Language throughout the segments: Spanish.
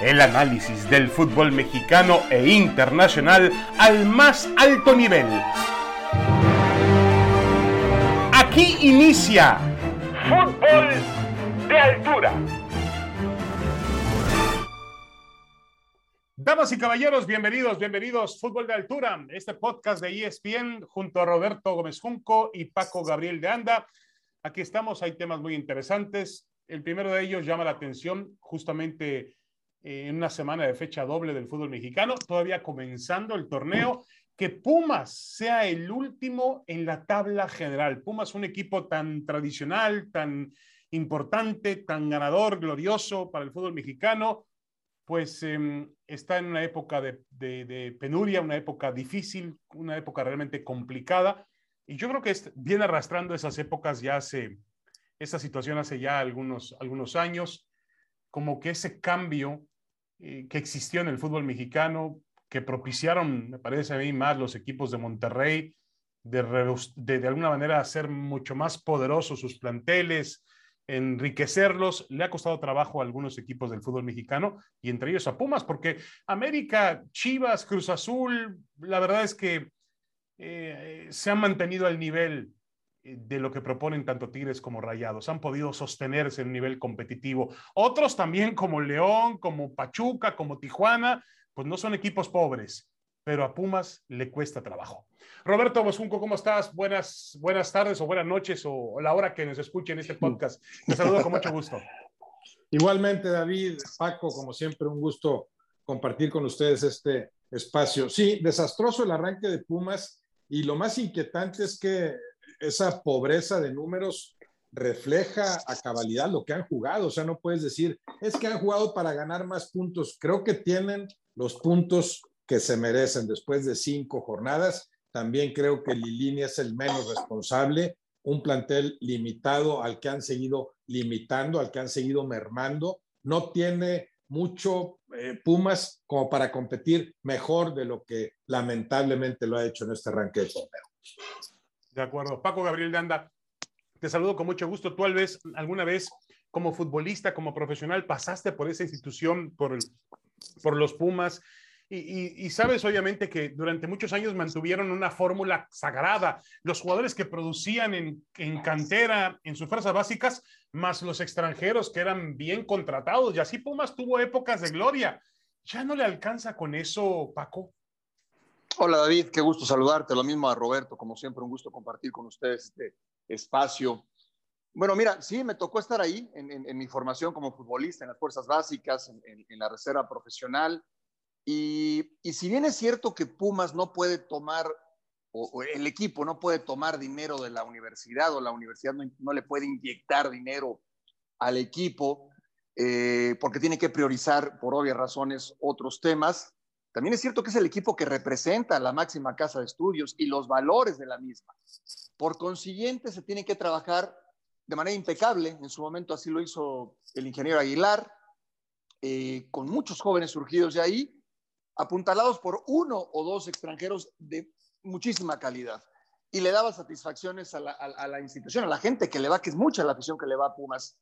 El análisis del fútbol mexicano e internacional al más alto nivel. Aquí inicia Fútbol de Altura. Damas y caballeros, bienvenidos, bienvenidos. Fútbol de Altura, este podcast de ESPN junto a Roberto Gómez Junco y Paco Gabriel de Anda. Aquí estamos, hay temas muy interesantes. El primero de ellos llama la atención justamente eh, en una semana de fecha doble del fútbol mexicano, todavía comenzando el torneo, que Pumas sea el último en la tabla general. Pumas, un equipo tan tradicional, tan importante, tan ganador, glorioso para el fútbol mexicano, pues em, está en una época de, de, penuria, una época difícil, una época realmente complicada. Y yo creo que viene arrastrando esas épocas ya hace, esa situación hace ya algunos, algunos años, como que ese cambio eh, que existió en el fútbol mexicano, que propiciaron, me parece a mí, más los equipos de Monterrey, de, de, alguna manera hacer mucho más poderosos sus planteles, enriquecerlos, le ha costado trabajo a algunos equipos del fútbol mexicano y entre ellos a Pumas, porque América, Chivas, Cruz Azul, la verdad es que eh, se han mantenido al nivel de lo que proponen tanto Tigres como Rayados. Han podido sostenerse en un nivel competitivo. Otros también como León, como Pachuca, como Tijuana, pues no son equipos pobres, pero a Pumas le cuesta trabajo. Roberto Bosunco, ¿cómo estás? Buenas, buenas tardes o buenas noches o, la hora que nos escuchen este podcast. Te saludo con mucho gusto. Igualmente, David, Paco, como siempre, un gusto compartir con ustedes este espacio. Sí, desastroso el arranque de Pumas y lo más inquietante es que esa pobreza de números refleja a cabalidad lo que han jugado. O sea, no puedes decir, es que han jugado para ganar más puntos. Creo que tienen los puntos que se merecen después de cinco jornadas. También creo que Lilini es el menos responsable. Un plantel limitado al que han seguido limitando, al que han seguido mermando. No tiene mucho eh, Pumas como para competir mejor de lo que lamentablemente lo ha hecho en este arranque de torneo. De acuerdo. Paco Gabriel de Anda, te saludo con mucho gusto. Tú, vez, alguna vez, como futbolista, como profesional, pasaste por esa institución, por, por los Pumas, y, sabes, obviamente, que durante muchos años mantuvieron una fórmula sagrada. Los jugadores que producían en, en, cantera, en sus fuerzas básicas, más los extranjeros que eran bien contratados. Y así Pumas tuvo épocas de gloria. ¿Ya no le alcanza con eso, Paco? Hola David, qué gusto saludarte. Lo mismo a Roberto, como siempre, un gusto compartir con ustedes este espacio. Bueno, mira, sí, me tocó estar ahí en, mi formación como futbolista, en las fuerzas básicas, en, la reserva profesional. Y, si bien es cierto que Pumas no puede tomar, o, el equipo no puede tomar dinero de la universidad, o la universidad no, le puede inyectar dinero al equipo, eh, porque tiene que priorizar, por obvias razones, otros temas, también es cierto que es el equipo que representa la máxima casa de estudios y los valores de la misma. Por consiguiente, se tiene que trabajar de manera impecable. En su momento así lo hizo el ingeniero Aguilar, eh, con muchos jóvenes surgidos de ahí, apuntalados por uno o dos extranjeros de muchísima calidad. Y le daba satisfacciones a la, a la institución, a la gente que le va, que es mucha la afición que le va a Pumas.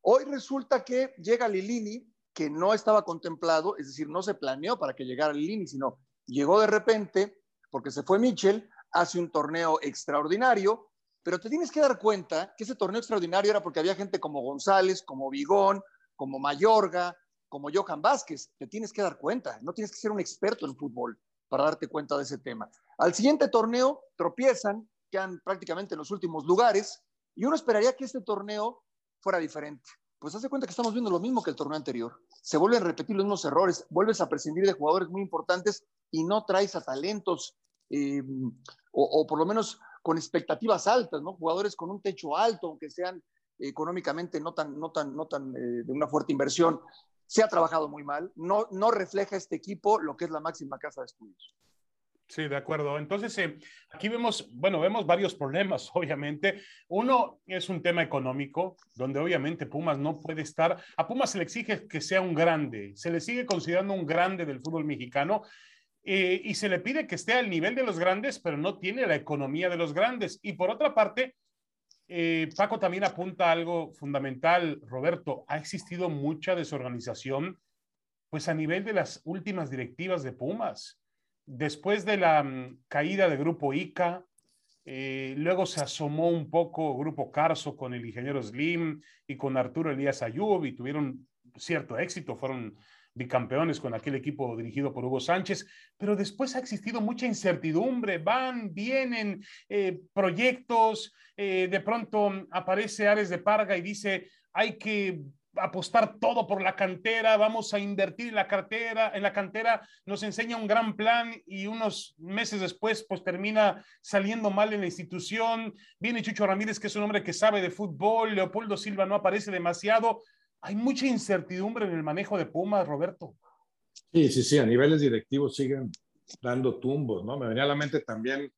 Hoy resulta que llega Lilini, que no estaba contemplado, es decir, no se planeó para que llegara Lini, sino llegó de repente, porque se fue Mitchell, hace un torneo extraordinario, pero te tienes que dar cuenta que ese torneo extraordinario era porque había gente como González, como Vigón, como Mayorga, como Johan Vázquez. Te tienes que dar cuenta, no tienes que ser un experto en fútbol para darte cuenta de ese tema. Al siguiente torneo tropiezan, quedan prácticamente en los últimos lugares, y uno esperaría que este torneo fuera diferente pues hace cuenta que estamos viendo lo mismo que el torneo anterior. Se vuelven a repetir los mismos errores, vuelves a prescindir de jugadores muy importantes y no traes a talentos eh, o, por lo menos con expectativas altas, ¿no? Jugadores con un techo alto, aunque sean económicamente no tan, no tan, no tan eh, de una fuerte inversión. Se ha trabajado muy mal, no, no refleja este equipo lo que es la máxima casa de estudios. Sí, de acuerdo. Entonces, eh, aquí vemos, bueno, vemos varios problemas, obviamente. Uno es un tema económico, donde obviamente Pumas no puede estar. A Pumas se le exige que sea un grande, se le sigue considerando un grande del fútbol mexicano. Eh, y se le pide que esté al nivel de los grandes, pero no tiene la economía de los grandes. Y por otra parte, eh, Paco también apunta algo fundamental, Roberto, ha existido mucha desorganización pues a nivel de las últimas directivas de Pumas. Después de la mm, caída de Grupo ICA, eh, luego se asomó un poco Grupo Carso con el ingeniero Slim y con Arturo Elías Ayub y tuvieron cierto éxito, fueron bicampeones con aquel equipo dirigido por Hugo Sánchez, pero después ha existido mucha incertidumbre, van, vienen eh, proyectos, eh, de pronto aparece Ares de Parga y dice, hay que apostar todo por la cantera, vamos a invertir en la cartera, en la cantera, nos enseña un gran plan y unos meses después pues termina saliendo mal en la institución. Viene Chucho Ramírez, que es un hombre que sabe de fútbol, Leopoldo Silva no aparece demasiado hay mucha incertidumbre en el manejo de Pumas, Roberto. Sí, sí, sí, a niveles directivos siguen dando tumbos, ¿no? Me venía a la mente también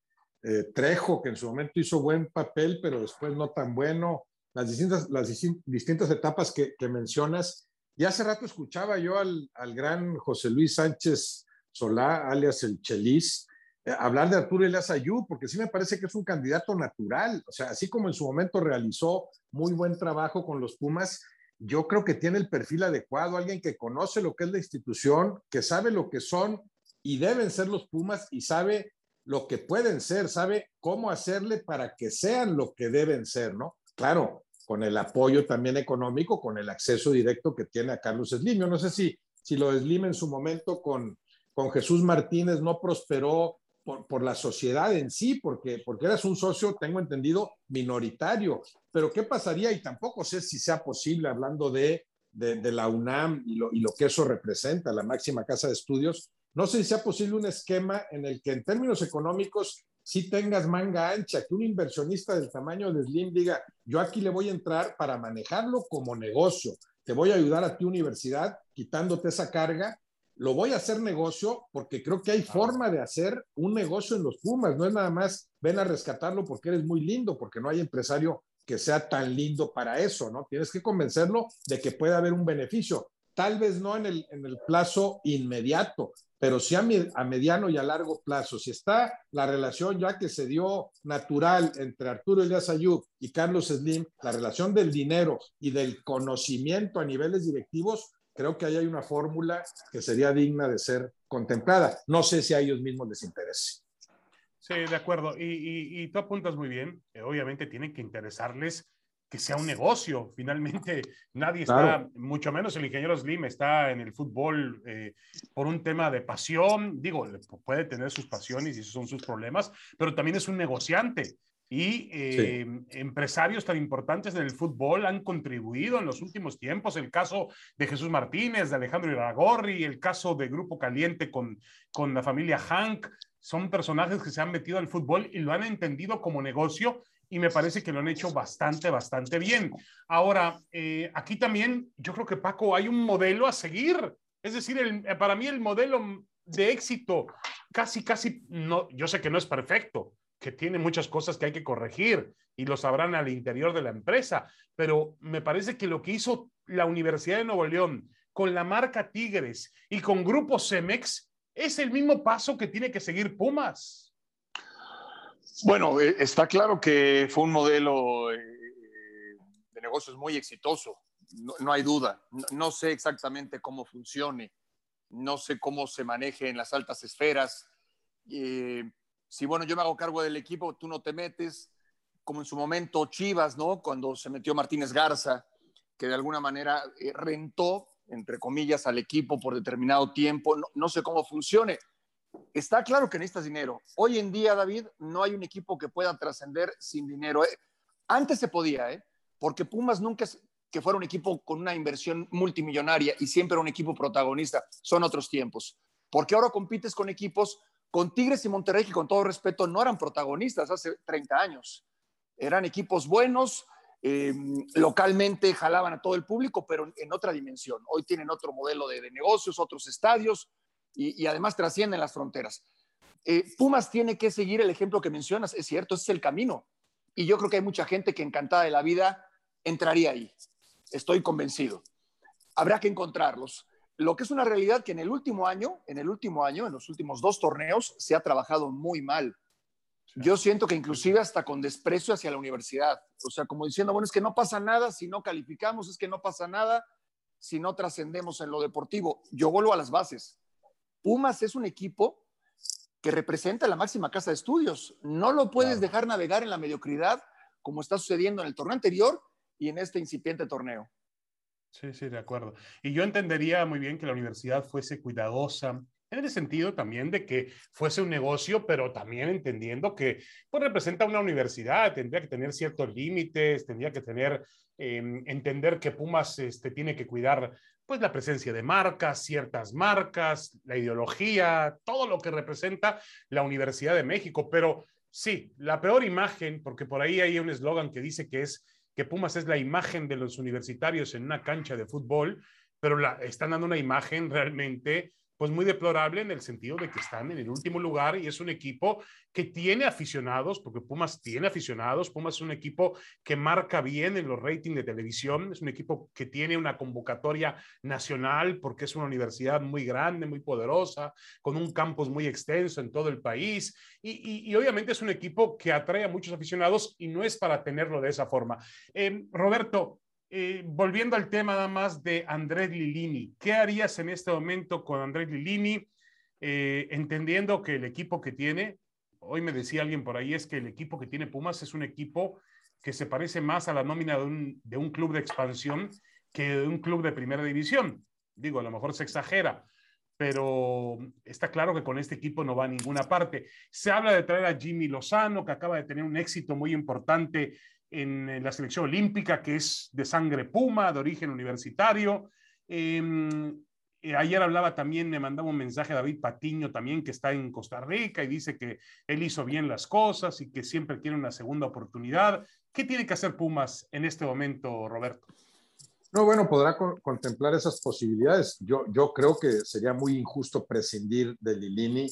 eh, Trejo, que en su momento hizo buen papel, pero después no tan bueno. Las distintas, las distintas etapas que, que mencionas. Y hace rato escuchaba yo al, al, gran José Luis Sánchez Solá, alias el Chelis, eh, hablar de Arturo Elias Ayú, porque sí me parece que es un candidato natural. O sea, así como en su momento realizó muy buen trabajo con los Pumas, yo creo que tiene el perfil adecuado, alguien que conoce lo que es la institución, que sabe lo que son y deben ser los Pumas y sabe lo que pueden ser, sabe cómo hacerle para que sean lo que deben ser, ¿no? Claro, con el apoyo también económico, con el acceso directo que tiene a Carlos Slim. Yo no sé si, si lo Slim en su momento con, con Jesús Martínez no prosperó por, la sociedad en sí, porque, porque eras un socio, tengo entendido, minoritario. Pero ¿qué pasaría? Y tampoco sé si sea posible, hablando de, de, la UNAM y lo, y lo que eso representa, la máxima casa de estudios, no sé si sea posible un esquema en el que en términos económicos sí tengas manga ancha, que un inversionista del tamaño de Slim diga, yo aquí le voy a entrar para manejarlo como negocio, te voy a ayudar a tu universidad quitándote esa carga lo voy a hacer negocio porque creo que hay forma de hacer un negocio en los Pumas. No es nada más ven a rescatarlo porque eres muy lindo, porque no hay empresario que sea tan lindo para eso, ¿no? Tienes que convencerlo de que puede haber un beneficio. Tal vez no en el, en el plazo inmediato, pero sí a, a, mediano y a largo plazo. Si está la relación ya que se dio natural entre Arturo Elias Ayub y Carlos Slim, la relación del dinero y del conocimiento a niveles directivos, creo que ahí hay una fórmula que sería digna de ser contemplada. No sé si a ellos mismos les interese. Sí, de acuerdo. Y, tú apuntas muy bien. obviamente tienen que interesarles que sea un negocio. Finalmente, nadie está, mucho menos el ingeniero Slim, está en el fútbol eh, por un tema de pasión. Digo, puede tener sus pasiones y esos son sus problemas, pero también es un negociante y eh, empresarios tan importantes en el fútbol han contribuido en los últimos tiempos. El caso de Jesús Martínez, de Alejandro Iragorri, el caso de Grupo Caliente con, con la familia Hank, son personajes que se han metido al fútbol y lo han entendido como negocio y me parece que lo han hecho bastante, bastante bien. Ahora, eh, aquí también yo creo que Paco, hay un modelo a seguir. Es decir, el, para mí el modelo de éxito casi, casi, no, yo sé que no es perfecto, que tiene muchas cosas que hay que corregir y lo sabrán al interior de la empresa, pero me parece que lo que hizo la Universidad de Nuevo León con la marca Tigres y con Grupo Cemex es el mismo paso que tiene que seguir Pumas. Bueno, eh, está claro que fue un modelo eh, de negocios muy exitoso, no, hay duda. No, sé exactamente cómo funcione, no sé cómo se maneje en las altas esferas. Eh, si bueno, yo me hago cargo del equipo, tú no te metes, como en su momento Chivas, ¿no? Cuando se metió Martínez Garza, que de alguna manera eh, rentó, entre comillas, al equipo por determinado tiempo, no, sé cómo funcione. Está claro que necesitas dinero. Hoy en día, David, no hay un equipo que pueda trascender sin dinero. ¿eh? Antes se podía, ¿eh? porque Pumas nunca es que fuera un equipo con una inversión multimillonaria y siempre un equipo protagonista. Son otros tiempos. Porque ahora compites con equipos con Tigres y Monterrey, que con todo respeto no eran protagonistas hace 30 años. Eran equipos buenos, eh, localmente jalaban a todo el público, pero en otra dimensión. Hoy tienen otro modelo de, negocios, otros estadios y, además trascienden las fronteras. Eh, Pumas tiene que seguir el ejemplo que mencionas, es cierto, ese es el camino. Y yo creo que hay mucha gente que encantada de la vida entraría ahí. Estoy convencido. Habrá que encontrarlos. Lo que es una realidad que en el último año, en el último año, en los últimos dos torneos, se ha trabajado muy mal. Yo siento que inclusive hasta con desprecio hacia la universidad. O sea, como diciendo, bueno, es que no pasa nada si no calificamos, es que no pasa nada. si no trascendemos en lo deportivo. Yo vuelvo a las bases. Pumas es un equipo que representa la máxima casa de estudios. No lo puedes dejar navegar en la mediocridad como está sucediendo en el torneo anterior y en este incipiente torneo. Sí, sí, de acuerdo. Y yo entendería muy bien que la universidad fuese cuidadosa en el sentido también de que fuese un negocio, pero también entendiendo que pues, representa una universidad, tendría que tener ciertos límites, tendría que tener, em, entender que Pumas este, tiene que cuidar pues la presencia de marcas, ciertas marcas, la ideología, todo lo que representa la Universidad de México. Pero sí, la peor imagen, porque por ahí hay un eslogan que dice que es que Pumas es la imagen de los universitarios en una cancha de fútbol, pero la, están dando una imagen realmente pues muy deplorable en el sentido de que están en el último lugar y es un equipo que tiene aficionados, porque Pumas tiene aficionados, Pumas es un equipo que marca bien en los ratings de televisión, es un equipo que tiene una convocatoria nacional porque es una universidad muy grande, muy poderosa, con un campus muy extenso en todo el país y, obviamente es un equipo que atrae a muchos aficionados y no es para tenerlo de esa forma. Eh, Roberto, eh, volviendo al tema nada más de Andrés Lilini, ¿qué harías en este momento con Andrés Lilini? Eh, entendiendo que el equipo que tiene, hoy me decía alguien por ahí, es que el equipo que tiene Pumas es un equipo que se parece más a la nómina de un, de un club de expansión que de un club de primera división. Digo, a lo mejor se exagera, pero está claro que con este equipo no va a ninguna parte. Se habla de traer a Jimmy Lozano, que acaba de tener un éxito muy importante en la selección olímpica, que es de sangre puma, de origen universitario. Em, eh, ayer hablaba también, me mandaba un mensaje a David Patiño también, que está en Costa Rica y dice que él hizo bien las cosas y que siempre quiere una segunda oportunidad. ¿Qué tiene que hacer Pumas en este momento, Roberto? No, bueno, podrá contemplar esas posibilidades. Yo, yo creo que sería muy injusto prescindir de Lilini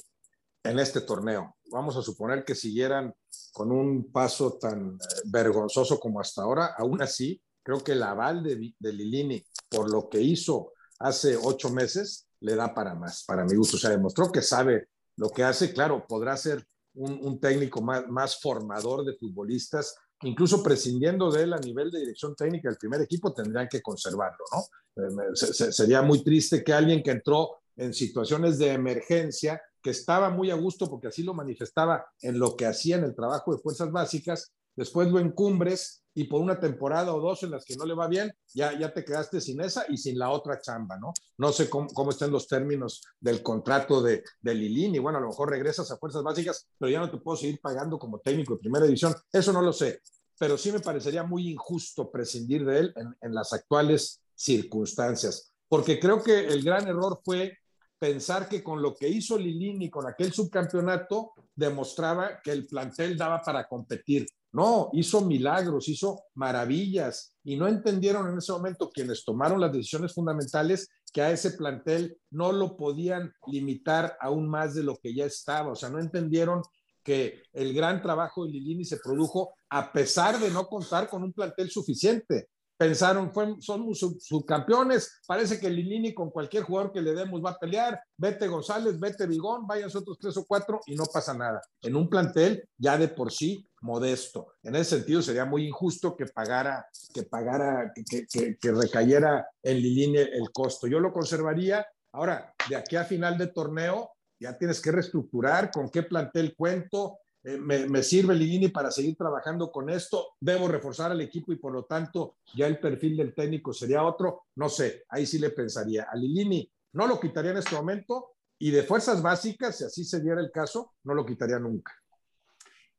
en este torneo. Vamos a suponer que siguieran con un paso tan eh, vergonzoso como hasta ahora, aún así, creo que el aval de, Lilini por lo que hizo hace ocho meses le da para más, para mi gusto. O sea, demostró que sabe lo que hace. Claro, podrá ser un, técnico más, más formador de futbolistas, incluso prescindiendo de él a nivel de dirección técnica del primer equipo, tendrían que conservarlo, ¿no? Eh, sería muy triste que alguien que entró en situaciones de emergencia que estaba muy a gusto porque así lo manifestaba en lo que hacía en el trabajo de fuerzas básicas, después lo encumbres y por una temporada o dos en las que no le va bien, ya, ya te quedaste sin esa y sin la otra chamba, ¿no? No sé cómo, cómo están los términos del contrato de, de Lilini, bueno, a lo mejor regresas a fuerzas básicas, pero ya no te puedo seguir pagando como técnico de primera división, eso no lo sé, pero sí me parecería muy injusto prescindir de él en, en las actuales circunstancias, porque creo que el gran error fue pensar que con lo que hizo Lilini con aquel subcampeonato demostraba que el plantel daba para competir. No, hizo milagros, hizo maravillas y no entendieron en ese momento quienes tomaron las decisiones fundamentales que a ese plantel no lo podían limitar aún más de lo que ya estaba. O sea, no entendieron que el gran trabajo de Lilini se produjo a pesar de no contar con un plantel suficiente pensaron, fue, son subcampeones, parece que Lilini con cualquier jugador que le demos va a pelear, vete González, vete Vigón, vayan otros tres o cuatro y no pasa nada. En un plantel ya de por sí modesto. En ese sentido sería muy injusto que pagara, que pagara, que, que, que recayera en Lilini el costo. Yo lo conservaría. Ahora, de aquí a final de torneo, ya tienes que reestructurar con qué plantel cuento, eh, me, sirve Ligini para seguir trabajando con esto, debo reforzar al equipo y por lo tanto ya el perfil del técnico sería otro, no sé, ahí sí le pensaría. A Ligini no lo quitaría en este momento y de fuerzas básicas, si así se diera el caso, no lo quitaría nunca.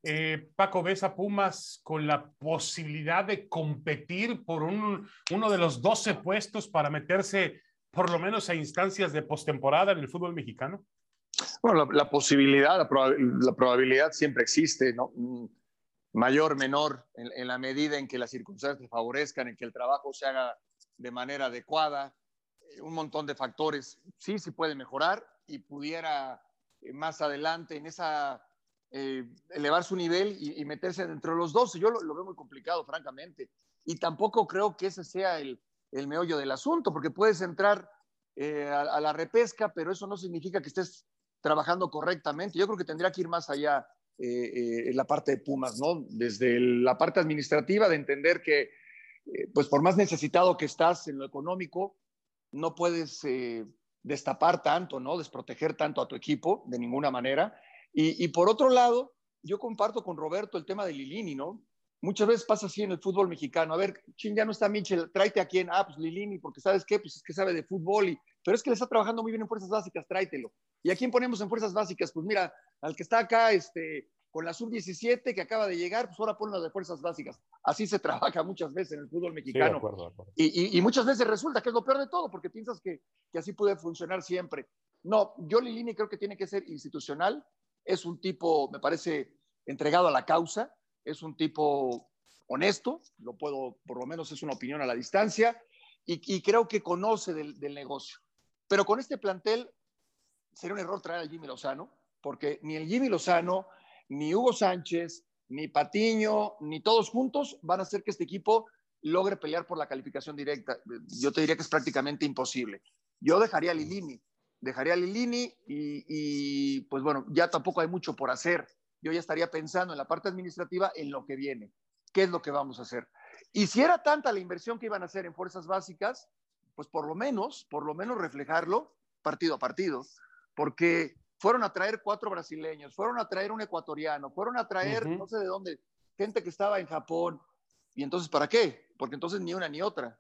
Eh, Paco, ¿ves a Pumas con la posibilidad de competir por un, uno de los 12 puestos para meterse por lo menos a instancias de postemporada en el fútbol mexicano? Bueno, la, posibilidad, la, probabilidad siempre existe, ¿no? Mayor, menor, en, la medida en que las circunstancias favorezcan, en que el trabajo se haga de manera adecuada, eh, un montón de factores. Sí, sí puede mejorar y pudiera eh, más adelante en esa eh, elevar su nivel y, meterse dentro de los dos. Yo lo, veo muy complicado, francamente. Y tampoco creo que ese sea el, el meollo del asunto, porque puedes entrar a, a, la repesca, pero eso no significa que estés trabajando correctamente. Yo creo que tendría que ir más allá eh, eh, en la parte de Pumas, ¿no? Desde la parte administrativa, de entender que, eh, pues por más necesitado que estás en lo económico, no puedes eh, destapar tanto, ¿no? Desproteger tanto a tu equipo de ninguna manera. Y, por otro lado, yo comparto con Roberto el tema de Lilini, ¿no? Muchas veces pasa así en el fútbol mexicano. A ver, ching, ya no está Michel, tráete a quién. Ah, pues Lilini, porque ¿sabes qué? Pues es que sabe de fútbol, y, pero es que le está trabajando muy bien en fuerzas básicas, tráetelo. ¿Y a quién ponemos en fuerzas básicas? Pues mira, al que está acá, este, con la sub-17 que acaba de llegar, pues ahora ponlo de fuerzas básicas. Así se trabaja muchas veces en el fútbol mexicano. Y, muchas veces resulta que es lo peor de todo, porque piensas que, que así puede funcionar siempre. No, yo Lilini creo que tiene que ser institucional. Es un tipo, me parece, entregado a la causa. Es un tipo honesto, lo puedo, por lo menos es una opinión a la distancia, y, creo que conoce del, del, negocio. Pero con este plantel sería un error traer al Jimmy Lozano, porque ni el Jimmy Lozano, ni Hugo Sánchez, ni Patiño, ni todos juntos van a hacer que este equipo logre pelear por la calificación directa. Yo te diría que es prácticamente imposible. Yo dejaría a Lilini, dejaría a Lilini y, pues bueno, ya tampoco hay mucho por hacer. Yo ya estaría pensando en la parte administrativa en lo que viene. ¿Qué es lo que vamos a hacer? Y si era tanta la inversión que iban a hacer en fuerzas básicas, pues por lo menos, por lo menos reflejarlo partido a partido, porque fueron a traer cuatro brasileños, fueron a traer un ecuatoriano, fueron a traer no sé de dónde, gente que estaba en Japón. ¿Y entonces para qué? Porque entonces ni una ni otra.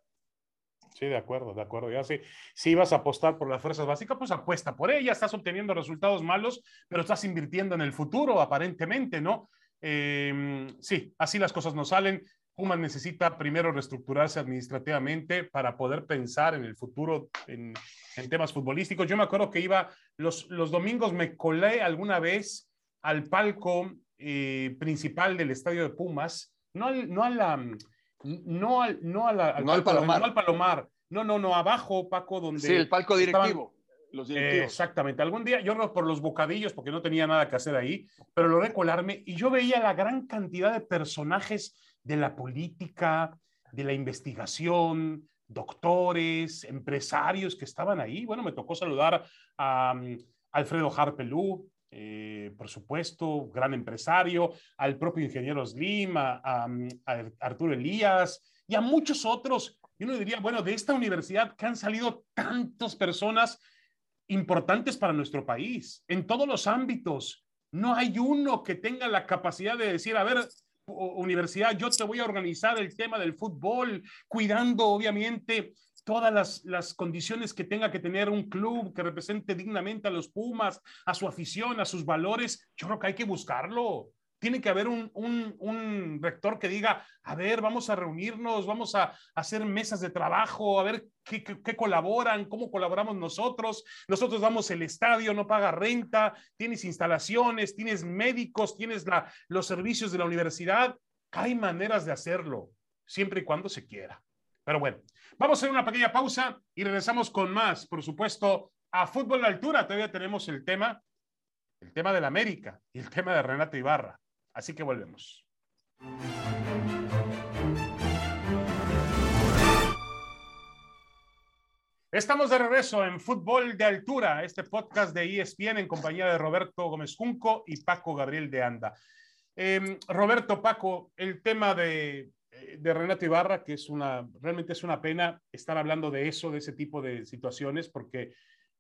Sí, de acuerdo, de acuerdo. Ya sí, si ibas a apostar por las fuerzas básicas, pues apuesta por ella. Estás obteniendo resultados malos, pero estás invirtiendo en el futuro, aparentemente, ¿no? Em, sí, así las cosas no salen. Pumas necesita primero reestructurarse administrativamente para poder pensar en el futuro en, temas futbolísticos. Yo me acuerdo que iba los, los domingos, me colé alguna vez al palco eh, principal del estadio de Pumas, no al, no a la, no al, no al, Palomar. no al Palomar, no, no, no, abajo, Paco, donde... Sí, el palco directivo. Los directivos. exactamente. Algún día, yo por los bocadillos, porque no tenía nada que hacer ahí, pero logré colarme y yo veía la gran cantidad de personajes de la política, de la investigación, doctores, empresarios que estaban ahí. Bueno, me tocó saludar a mm, Alfredo Harpelú, eh, por supuesto, gran empresario, al propio ingeniero Slim, a, mm, Arturo Elías y a muchos otros. Y uno diría, bueno, de esta universidad que han salido tantas personas importantes para nuestro país, en todos los ámbitos. No hay uno que tenga la capacidad de decir, a ver, universidad, yo te voy a organizar el tema del fútbol, cuidando obviamente todas las, las, condiciones que tenga que tener un club que represente dignamente a los Pumas, a su afición, a sus valores. Yo creo que hay que buscarlo tiene que haber un, rector que diga, a ver, vamos a reunirnos, vamos a, hacer mesas de trabajo, a ver qué, colaboran, cómo colaboramos nosotros. Nosotros damos el estadio, no paga renta, tienes instalaciones, tienes médicos, tienes los servicios de la universidad. Hay maneras de hacerlo, siempre y cuando se quiera. Pero bueno, vamos a hacer una pequeña pausa y regresamos con más, por supuesto, a fútbol de altura. Todavía tenemos el tema, el tema del América y el tema de Renato Ibarra. Así que volvemos. Estamos de regreso en Fútbol de Altura, este podcast de ESPN en compañía de Roberto Gómez Junco y Paco Gabriel de Anda. Em, Roberto, Paco, el tema de, de, Renato Ibarra, que es una, realmente es una pena estar hablando de eso, de ese tipo de situaciones, porque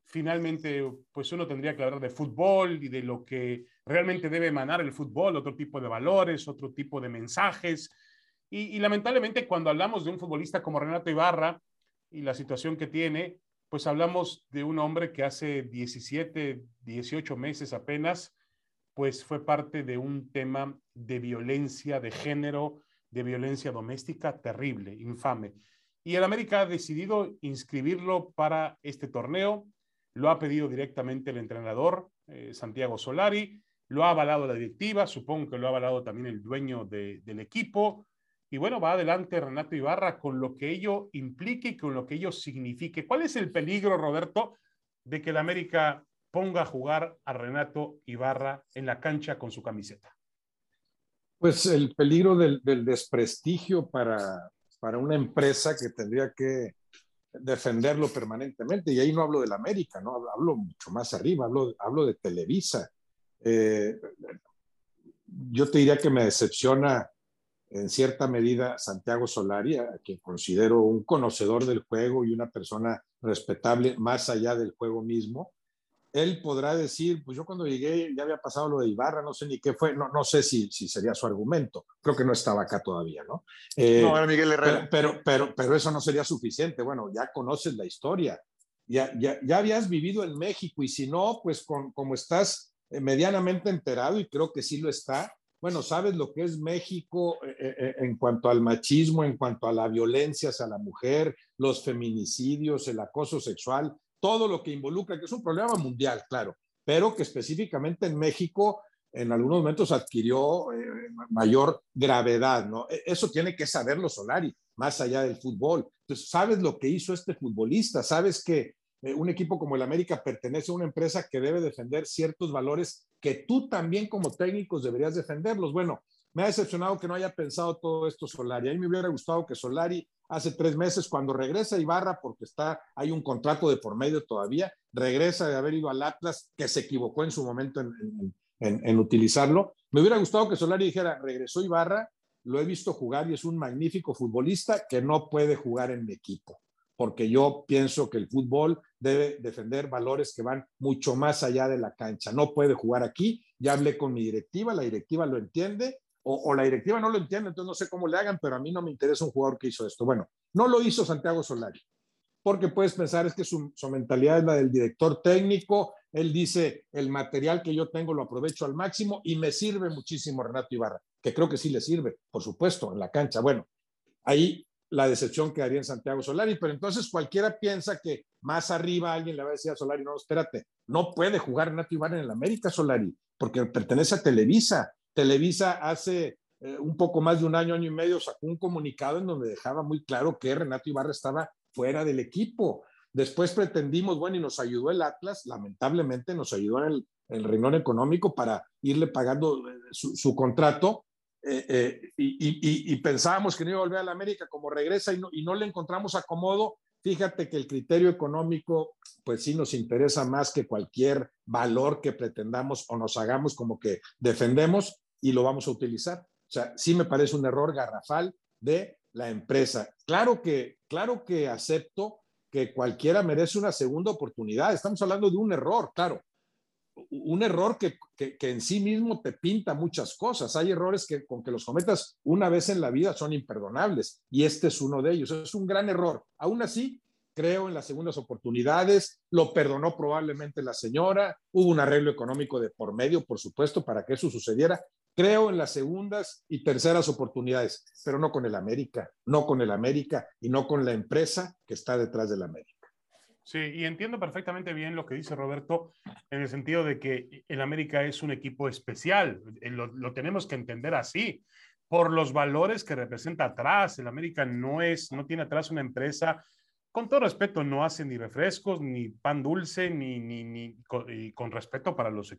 finalmente, pues uno tendría que hablar de fútbol y de lo que realmente debe emanar el fútbol, otro tipo de valores, otro tipo de mensajes. Y, lamentablemente cuando hablamos de un futbolista como Renato Ibarra y la situación que tiene, pues hablamos de un hombre que hace 17, 18 meses apenas, pues fue parte de un tema de violencia de género, de violencia doméstica terrible, infame. Y el América ha decidido inscribirlo para este torneo lo ha pedido directamente el entrenador eh, Santiago Solari, lo ha avalado la directiva, supongo que lo ha avalado también el dueño del equipo. Y bueno, va adelante Renato Ibarra con lo que ello implique y con lo que ello signifique. ¿Cuál es el peligro, Roberto, de que el América ponga a jugar a Renato Ibarra en la cancha con su camiseta? Pues el peligro del, desprestigio para, para una empresa que tendría que defenderlo permanentemente. Y ahí no hablo del América, ¿no? Hablo mucho más arriba, hablo, hablo de Televisa. Eh, yo te diría que me decepciona en cierta medida Santiago Solari, a quien considero un conocedor del juego y una persona respetable más allá del juego mismo, él podrá decir, pues yo cuando llegué ya había pasado lo de Ibarra, no sé ni qué fue, no, no sé si, si sería su argumento, creo que no estaba acá todavía, ¿no? Eh, no, era Miguel Herrera. Pero, pero, pero, eso no sería suficiente, bueno, ya conoces la historia, ya, ya, ya habías vivido en México y si no, pues con, como estás medianamente enterado y creo que sí lo está, bueno, sabes lo que es México eh, en cuanto al machismo, en cuanto a la violencia hacia la mujer, los feminicidios, el acoso sexual, todo lo que involucra, que es un problema mundial, claro, pero que específicamente en México en algunos momentos adquirió eh, mayor gravedad, ¿no? E, eso tiene que saberlo Solari, más allá del fútbol. Entonces, sabes lo que hizo este futbolista, sabes que eh, un equipo como el América pertenece a una empresa que debe defender ciertos valores que tú también como técnicos deberías defenderlos. Bueno, me ha decepcionado que no haya pensado todo esto Solari. A mí me hubiera gustado que Solari hace tres meses, cuando regresa Ibarra, porque está, hay un contrato de por medio todavía, regresa de haber ido al Atlas, que se equivocó en su momento en, en, utilizarlo. Me hubiera gustado que Solari dijera, regresó Ibarra, lo he visto jugar y es un magnífico futbolista que no puede jugar en mi equipo, porque yo pienso que el fútbol debe defender valores que van mucho más allá de la cancha. No puede jugar aquí. Ya hablé con mi directiva, la directiva lo entiende o, la directiva no lo entiende, entonces no sé cómo le hagan, pero a mí no me interesa un jugador que hizo esto. Bueno, no lo hizo Santiago Solari, porque puedes pensar es que su, mentalidad es la del director técnico, él dice, el material que yo tengo lo aprovecho al máximo y me sirve muchísimo Renato Ibarra, que creo que sí le sirve, por supuesto, en la cancha. Bueno, ahí la decepción quedaría en Santiago Solari, pero entonces cualquiera piensa que más arriba alguien le va a decir a Solari, no, espérate, no puede jugar Renato Ibarra en el América Solari, porque pertenece a Televisa, Televisa hace eh, un poco más de un año, año y medio, sacó un comunicado en donde dejaba muy claro que Renato Ibarra estaba fuera del equipo. Después pretendimos, bueno, y nos ayudó el Atlas, lamentablemente nos ayudó en el, el económico para irle pagando eh, su, contrato. Eh, y, pensábamos que no iba a volver a la América como regresa y no, y no le encontramos acomodo. Fíjate que el criterio económico, pues sí nos interesa más que cualquier valor que pretendamos o nos hagamos como que defendemos y lo vamos a utilizar. O sea, sí me parece un error garrafal de la empresa. Claro que, claro que acepto que cualquiera merece una segunda oportunidad. Estamos hablando de un error, claro. Un error que, que, en sí mismo te pinta muchas cosas. Hay errores que con que los cometas una vez en la vida son imperdonables y este es uno de ellos. Es un gran error. Aún así, creo en las segundas oportunidades, lo perdonó probablemente la señora, hubo un arreglo económico de por medio, por supuesto, para que eso sucediera. Creo en las segundas y terceras oportunidades, pero no con el América, no con el América y no con la empresa que está detrás del América. Sí, y entiendo perfectamente bien lo que dice Roberto en el sentido de que el América es un equipo especial, eh, lo, lo tenemos que entender así por los valores que representa atrás. El América no es, no tiene atrás una empresa con todo respeto, no hacen ni refrescos, ni pan dulce, ni, ni, ni y con respeto para los,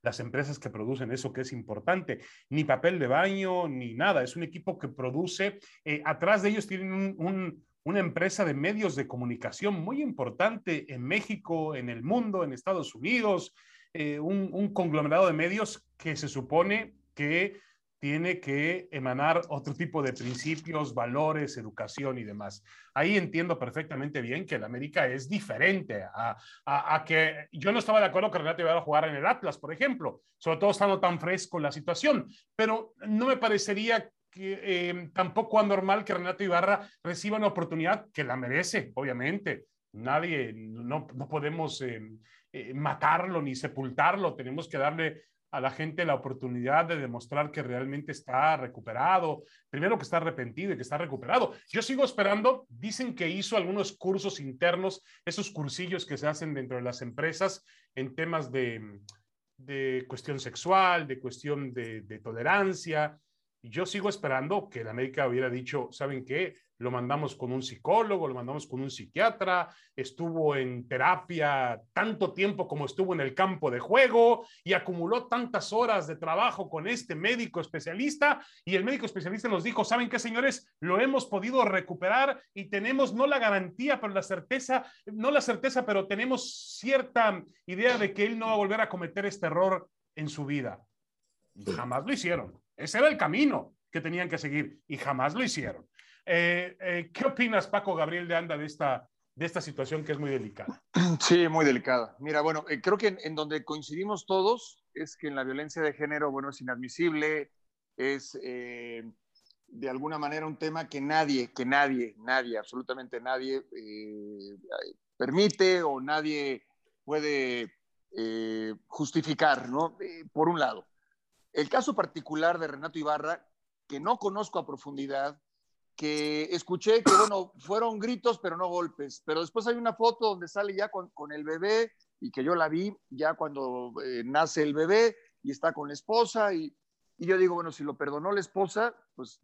las empresas que producen eso que es importante, ni papel de baño, ni nada. Es un equipo que produce, eh, atrás de ellos tienen una empresa de medios de comunicación muy importante en México, en el mundo, en Estados Unidos, eh, un, conglomerado de medios que se supone que tiene que emanar otro tipo de principios, valores, educación y demás. Ahí entiendo perfectamente bien que el América es diferente a, a, que yo no estaba de acuerdo que Renato iba a jugar en el Atlas, por ejemplo, sobre todo estando tan fresco la situación, pero no me parecería que, eh, tampoco anormal que Renato Ibarra reciba una oportunidad que la merece, obviamente. Nadie, no, no podemos eh, eh, matarlo ni sepultarlo, tenemos que darle a la gente la oportunidad de demostrar que realmente está recuperado, primero que está arrepentido y que está recuperado. Yo sigo esperando, dicen que hizo algunos cursos internos, esos cursillos que se hacen dentro de las empresas en temas de, de cuestión sexual, de cuestión de tolerancia. Yo sigo esperando que la América hubiera dicho, ¿saben qué? lo mandamos con un psicólogo, lo mandamos con un psiquiatra, estuvo en terapia tanto tiempo como estuvo en el campo de juego y acumuló tantas horas de trabajo con este médico especialista y el médico especialista nos dijo, ¿saben qué, señores? Lo hemos podido recuperar y tenemos no la garantía, pero la certeza, no la certeza, pero tenemos cierta idea de que él no va a volver a cometer este error en su vida. Jamás lo hicieron. Ese era el camino. que tenían que seguir y jamás lo hicieron. Eh, eh, ¿Qué opinas, Paco Gabriel de Anda, de esta, de esta situación que es muy delicada? Sí, muy delicada. Mira, bueno, eh, creo que en, donde coincidimos todos es que en la violencia de género, bueno, es inadmisible, es de alguna manera un tema que nadie, que nadie, nadie, absolutamente nadie permite o nadie puede justificar, ¿no? por un lado. El caso particular de Renato Ibarra, que no conozco a profundidad, que escuché que, bueno, fueron gritos, pero no golpes. Pero después hay una foto donde sale ya con, el bebé y que yo la vi ya cuando eh, nace el bebé y está con la esposa y, y, yo digo, bueno, si lo perdonó la esposa, pues,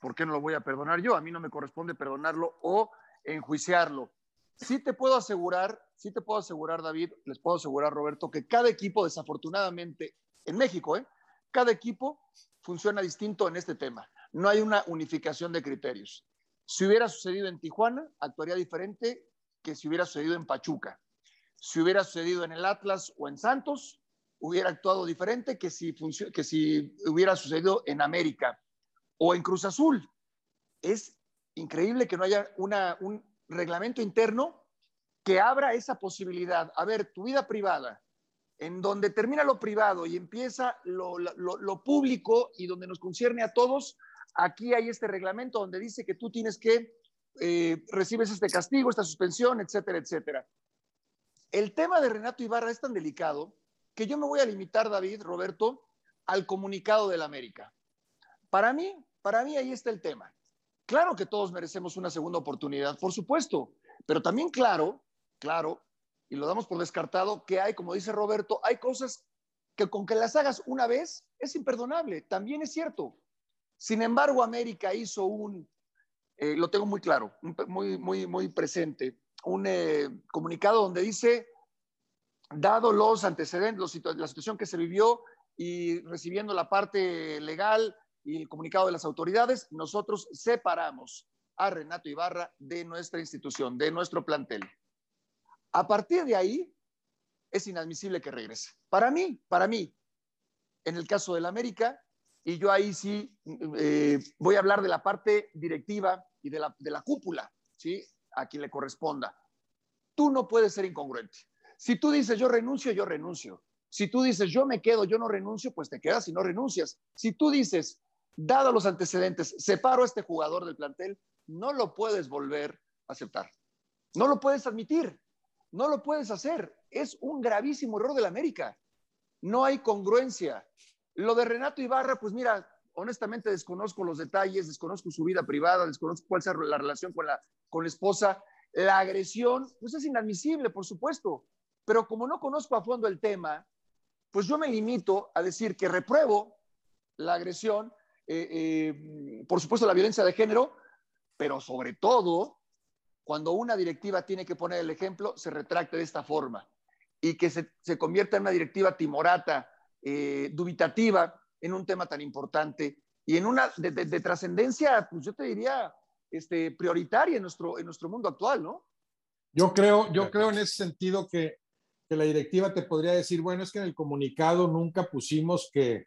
¿por qué no lo voy a perdonar yo? A mí no me corresponde perdonarlo o enjuiciarlo. Sí te puedo asegurar, sí te puedo asegurar, David, les puedo asegurar, Roberto, que cada equipo, desafortunadamente, en México, ¿eh? Cada equipo funciona distinto en este tema. No hay una unificación de criterios. Si hubiera sucedido en Tijuana, actuaría diferente que si hubiera sucedido en Pachuca. Si hubiera sucedido en el Atlas o en Santos, hubiera actuado diferente que si, hubiera sucedido en América o en Cruz Azul. Es increíble que no haya un reglamento interno que abra esa posibilidad. A ver, tu vida privada, en donde termina lo privado y empieza lo, público y donde nos concierne a todos, aquí hay este reglamento donde dice que tú tienes que eh, recibes este castigo, esta suspensión, etcétera, etcétera. El tema de Renato Ibarra es tan delicado que yo me voy a limitar, David, Roberto, al comunicado del América. Para mí, para mí ahí está el tema. Claro que todos merecemos una segunda oportunidad, por supuesto, pero también claro, claro, y lo damos por descartado, que hay, como dice Roberto, hay cosas que con que las hagas una vez es imperdonable, también es cierto. Sin embargo, América hizo un, eh, lo tengo muy claro, muy, muy, muy presente, un eh, comunicado donde dice, dado los antecedentes, la situación que se vivió y recibiendo la parte legal y el comunicado de las autoridades, nosotros separamos a Renato Ibarra de nuestra institución, de nuestro plantel. A partir de ahí, es inadmisible que regrese. Para mí, para mí, en el caso del América, y yo ahí sí eh, voy a hablar de la parte directiva y de la, cúpula, ¿sí? A quien le corresponda. Tú no puedes ser incongruente. Si tú dices yo renuncio, yo renuncio. Si tú dices yo me quedo, yo no renuncio, pues te quedas y no renuncias. Si tú dices, dado los antecedentes, separo a este jugador del plantel, no lo puedes volver a aceptar. No lo puedes admitir. No lo puedes hacer. Es un gravísimo error del América. No hay congruencia. Lo de Renato Ibarra, pues mira, honestamente desconozco los detalles, desconozco su vida privada, desconozco cuál sea la relación con la, con la esposa. La agresión, pues es inadmisible, por supuesto. Pero como no conozco a fondo el tema, pues yo me limito a decir que repruebo la agresión, eh, eh, por supuesto la violencia de género, pero sobre todo cuando una directiva tiene que poner el ejemplo, se retracte de esta forma y que se, se convierta en una directiva timorata, eh, dubitativa en un tema tan importante y en una de, trascendencia, pues yo te diría, este, prioritaria en nuestro, en nuestro mundo actual, ¿no? Yo creo, yo creo en ese sentido que, que la directiva te podría decir, bueno, es que en el comunicado nunca pusimos que,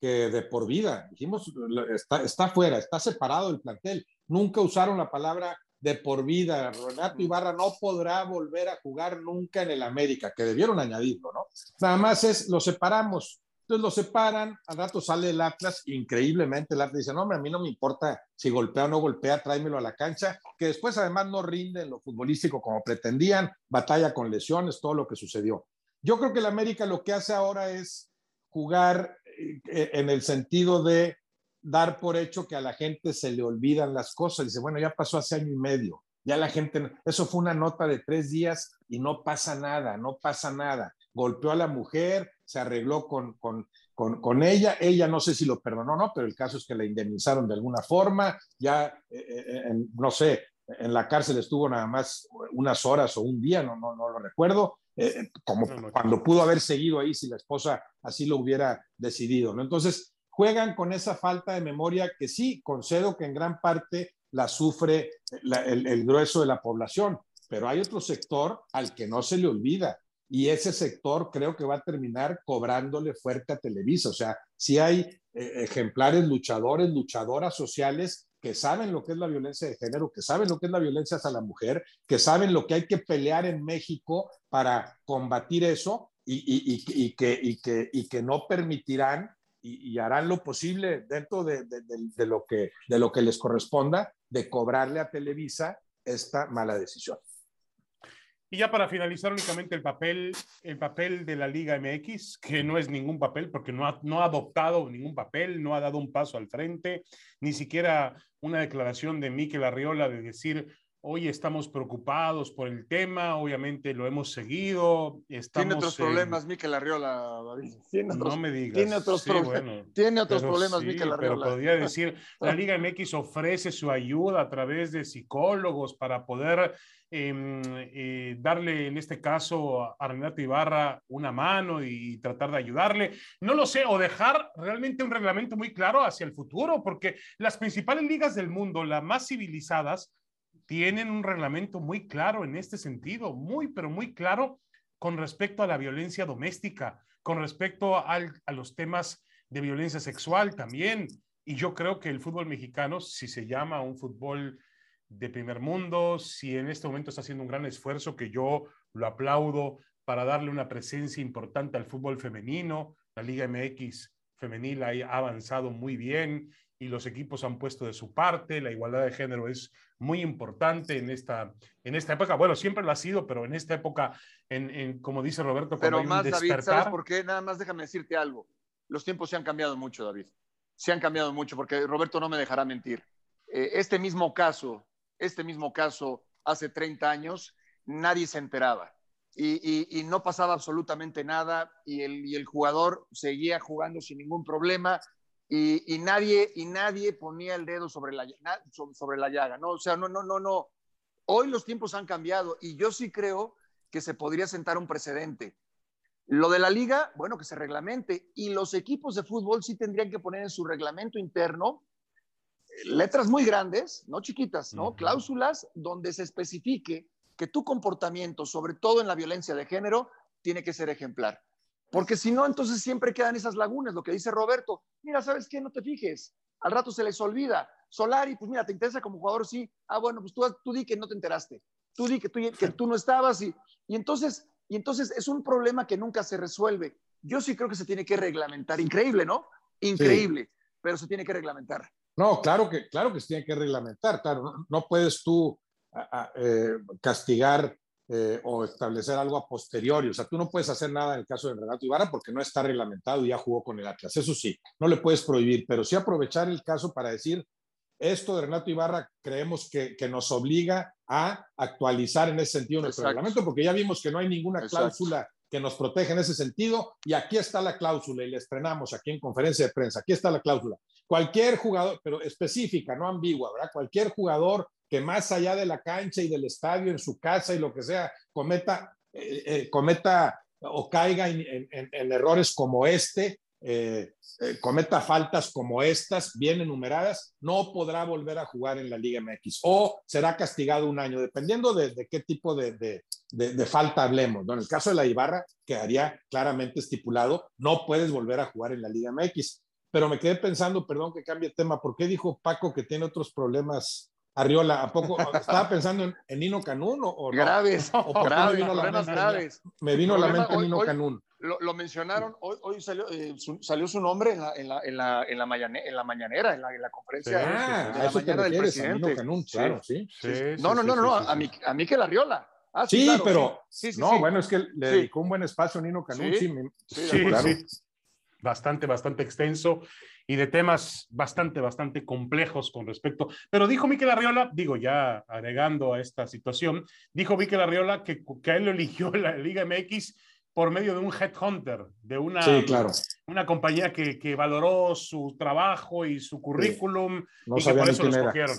que de por vida, dijimos, está, está fuera, está separado el plantel, nunca usaron la palabra de por vida. Renato Ibarra no podrá volver a jugar nunca en el América, que debieron añadirlo, ¿no? Nada más es, lo separamos. Entonces lo separan, al rato sale el Atlas, increíblemente el Atlas dice, no, hombre, a mí no me importa si golpea o no golpea, tráemelo a la cancha, que después además no rinde en lo futbolístico como pretendían, batalla con lesiones, todo lo que sucedió. Yo creo que el América lo que hace ahora es jugar eh, en el sentido de dar por hecho que a la gente se le olvidan las cosas. Dice, bueno, ya pasó hace año y medio, ya la gente, eso fue una nota de tres días y no pasa nada, no pasa nada. Golpeó a la mujer, se arregló con, con, con, ella, ella no sé si lo perdonó o no, pero el caso es que la indemnizaron de alguna forma, ya, eh, eh, no sé, en la cárcel estuvo nada más unas horas o un día, no, no, no lo recuerdo, eh, como cuando pudo haber seguido ahí si la esposa así lo hubiera decidido, ¿no? Entonces, juegan con esa falta de memoria que sí, concedo que en gran parte la sufre el, grueso de la población, pero hay otro sector al que no se le olvida y ese sector creo que va a terminar cobrándole fuerte a Televisa. O sea, si hay eh, ejemplares luchadores, luchadoras sociales que saben lo que es la violencia de género, que saben lo que es la violencia hacia la mujer, que saben lo que hay que pelear en México para combatir eso y, que, y que, no permitirán y, harán lo posible dentro de, lo que, de lo que les corresponda de cobrarle a Televisa esta mala decisión. Y ya para finalizar únicamente el papel, el papel de la Liga MX, que no es ningún papel porque no ha, no ha adoptado ningún papel, no ha dado un paso al frente, ni siquiera una declaración de Miquel Arriola de decir, hoy estamos preocupados por el tema, obviamente lo hemos seguido. Estamos tiene otros problemas, Miquel Arriola, Tiene otros, no me digas. Tiene otros, tiene otros problemas, Miquel Arriola. Pero podría decir, la Liga MX ofrece su ayuda a través de psicólogos para poder Em, eh, darle en este caso a Renato Ibarra una mano y tratar de ayudarle. No lo sé, o dejar realmente un reglamento muy claro hacia el futuro, porque las principales ligas del mundo, las más civilizadas, tienen un reglamento muy claro en este sentido, muy, pero muy claro con respecto a la violencia doméstica, con respecto a los temas de violencia sexual también. Y yo creo que el fútbol mexicano, si se llama un fútbol de primer mundo, si en este momento está haciendo un gran esfuerzo que yo lo aplaudo para darle una presencia importante al fútbol femenino, la Liga MX femenil ha avanzado muy bien y los equipos han puesto de su parte, la igualdad de género es muy importante en esta, en esta época, bueno, siempre lo ha sido, pero en esta época, en, como dice Roberto, pero más, David, ¿sabes por qué? Nada más déjame decirte algo, los tiempos se han cambiado mucho, David, se han cambiado mucho, porque Roberto no me dejará mentir. Eh, este mismo caso este mismo caso hace 30 años, nadie se enteraba. Y, no pasaba absolutamente nada y el, jugador seguía jugando sin ningún problema y, nadie, y nadie ponía el dedo sobre la, sobre la llaga, ¿no? O sea, no, no, no, no. Hoy los tiempos han cambiado y yo sí creo que se podría sentar un precedente. Lo de la liga, bueno, que se reglamente y los equipos de fútbol sí tendrían que poner en su reglamento interno letras muy grandes, no chiquitas, ¿no? Cláusulas donde se especifique que tu comportamiento, sobre todo en la violencia de género, tiene que ser ejemplar. Porque si no, entonces siempre quedan esas lagunas, lo que dice Roberto. Mira, ¿sabes qué? No te fijes. Al rato se les olvida. Solari, pues mira, te interesa como jugador, sí. Ah, bueno, pues tú, tú di que no te enteraste. Tú di que tú, que tú no estabas y, y, entonces, y entonces es un problema que nunca se resuelve. Yo sí creo que se tiene que reglamentar. Increíble, ¿no? Increíble, pero se tiene que reglamentar. No, claro que, claro que se tiene que reglamentar, claro, no, puedes tú eh, castigar eh, o establecer algo a posteriori, o sea, tú no puedes hacer nada en el caso de Renato Ibarra porque no está reglamentado y ya jugó con el Atlas, eso sí, no le puedes prohibir, pero sí aprovechar el caso para decir, esto de Renato Ibarra creemos que, nos obliga a actualizar en ese sentido nuestro reglamento, porque ya vimos que no hay ninguna cláusula que nos protege en ese sentido. Y aquí está la cláusula y la estrenamos aquí en conferencia de prensa. Aquí está la cláusula. Cualquier jugador, pero específica, no ambigua, ¿verdad? Cualquier jugador que más allá de la cancha y del estadio, en su casa y lo que sea, cometa, eh, eh, cometa o caiga en, errores como este, eh, cometa faltas como estas, bien enumeradas, no podrá volver a jugar en la Liga MX o será castigado un año, dependiendo de, qué tipo de, de, falta hablemos. ¿no? En el caso de la Ibarra, quedaría claramente estipulado, no puedes volver a jugar en la Liga MX pero me quedé pensando, perdón que cambie el tema, ¿por qué dijo Paco que tiene otros problemas Arriola? ¿A poco estaba pensando en, Nino Canún o, Graves, graves, problemas graves. Me vino a la mente Nino Canún. Lo, mencionaron, hoy, hoy salió, eh, su, salió, su nombre en la, en la, en la, en la, mañanera, en la mañanera, en la, en la conferencia ah, de la mañana del presidente. Nino Canún, claro, sí. sí. no, no, no, no, a, mí, a mí que la Riola. Ah, sí, pero no, bueno, es que le dedicó un buen espacio a Nino Canún, sí, sí, sí, bastante, bastante extenso y de temas bastante, bastante complejos con respecto. Pero dijo Miquel Arriola, digo ya agregando a esta situación, dijo Miquel Arriola que, que a él lo eligió la Liga MX por medio de un headhunter, de una, claro. una compañía que, que, valoró su trabajo y su currículum y que por eso lo escogieron.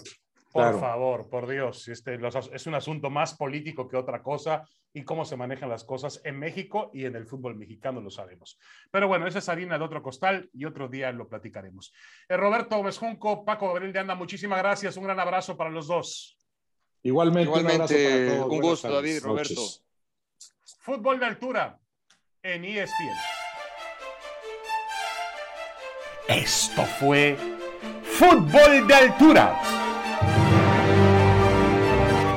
Por favor, por Dios, este, es un asunto más político que otra cosa y cómo se manejan las cosas en México y en el fútbol mexicano lo sabemos. Pero bueno, esa es harina de otro costal y otro día lo platicaremos. Eh, Roberto Gómez Junco, Paco Gabriel de Anda, muchísimas gracias. Un gran abrazo para los dos. Igualmente, Igualmente un, un gusto, David, Roberto. Fútbol de altura en ESPN. Esto fue Fútbol de Altura.